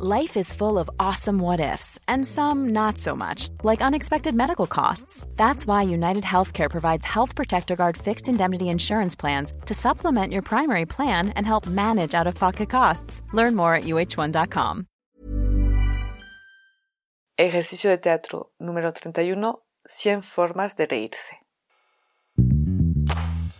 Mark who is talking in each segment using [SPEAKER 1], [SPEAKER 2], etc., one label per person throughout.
[SPEAKER 1] Life is full of awesome what ifs, and some not so much, like unexpected medical costs. That's why United Healthcare provides Health Protector Guard fixed indemnity insurance plans to supplement your primary plan and help manage out of pocket costs. Learn more at uh1.com.
[SPEAKER 2] Ejercicio de teatro número 31: 100 formas de reírse.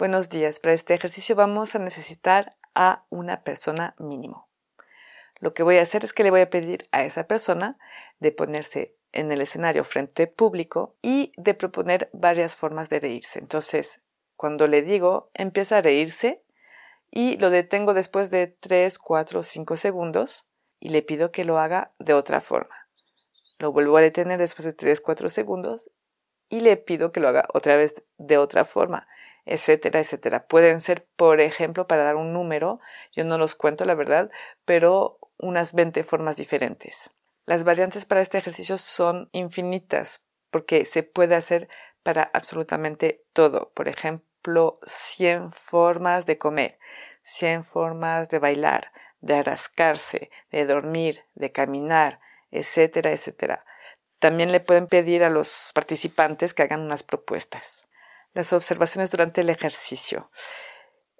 [SPEAKER 2] Buenos días. Para este ejercicio vamos a necesitar a una persona mínimo. Lo que voy a hacer es que le voy a pedir a esa persona de ponerse en el escenario frente público y de proponer varias formas de reírse. Entonces, cuando le digo, empieza a reírse y lo detengo después de 3, 4 o 5 segundos y le pido que lo haga de otra forma. Lo vuelvo a detener después de 3, 4 segundos y le pido que lo haga otra vez de otra forma etcétera, etcétera. Pueden ser, por ejemplo, para dar un número, yo no los cuento la verdad, pero unas 20 formas diferentes. Las variantes para este ejercicio son infinitas porque se puede hacer para absolutamente todo. Por ejemplo, 100 formas de comer, 100 formas de bailar, de rascarse, de dormir, de caminar, etcétera, etcétera. También le pueden pedir a los participantes que hagan unas propuestas las observaciones durante el ejercicio.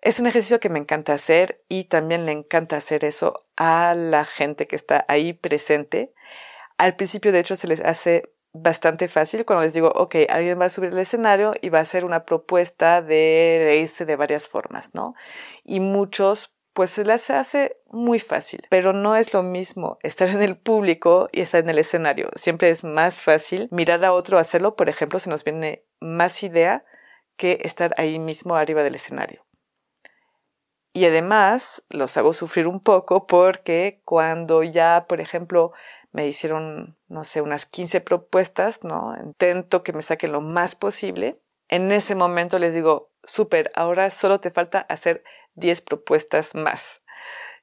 [SPEAKER 2] Es un ejercicio que me encanta hacer y también le encanta hacer eso a la gente que está ahí presente. Al principio, de hecho, se les hace bastante fácil cuando les digo, ok, alguien va a subir al escenario y va a hacer una propuesta de reírse de varias formas, ¿no? Y muchos pues se les hace muy fácil, pero no es lo mismo estar en el público y estar en el escenario. Siempre es más fácil mirar a otro hacerlo, por ejemplo, se nos viene más idea estar ahí mismo arriba del escenario. Y además los hago sufrir un poco porque cuando ya, por ejemplo, me hicieron, no sé, unas 15 propuestas, ¿no? Intento que me saquen lo más posible. En ese momento les digo, súper, ahora solo te falta hacer 10 propuestas más.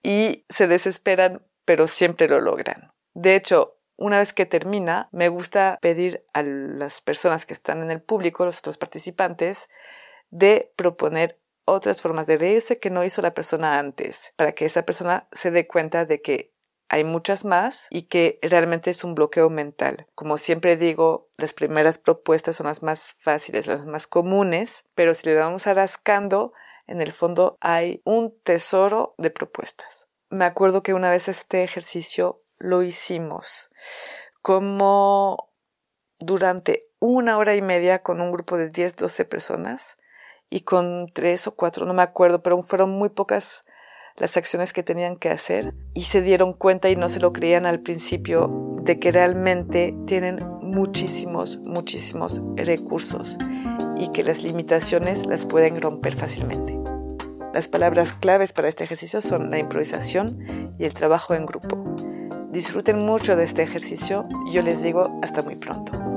[SPEAKER 2] Y se desesperan, pero siempre lo logran. De hecho, una vez que termina, me gusta pedir a las personas que están en el público, los otros participantes, de proponer otras formas de reírse que no hizo la persona antes, para que esa persona se dé cuenta de que hay muchas más y que realmente es un bloqueo mental. Como siempre digo, las primeras propuestas son las más fáciles, las más comunes, pero si le vamos a rascando, en el fondo hay un tesoro de propuestas. Me acuerdo que una vez este ejercicio lo hicimos como durante una hora y media con un grupo de 10, 12 personas y con tres o cuatro, no me acuerdo, pero fueron muy pocas las acciones que tenían que hacer y se dieron cuenta y no se lo creían al principio de que realmente tienen muchísimos, muchísimos recursos y que las limitaciones las pueden romper fácilmente. Las palabras claves para este ejercicio son la improvisación y el trabajo en grupo. Disfruten mucho de este ejercicio yo les digo hasta muy pronto.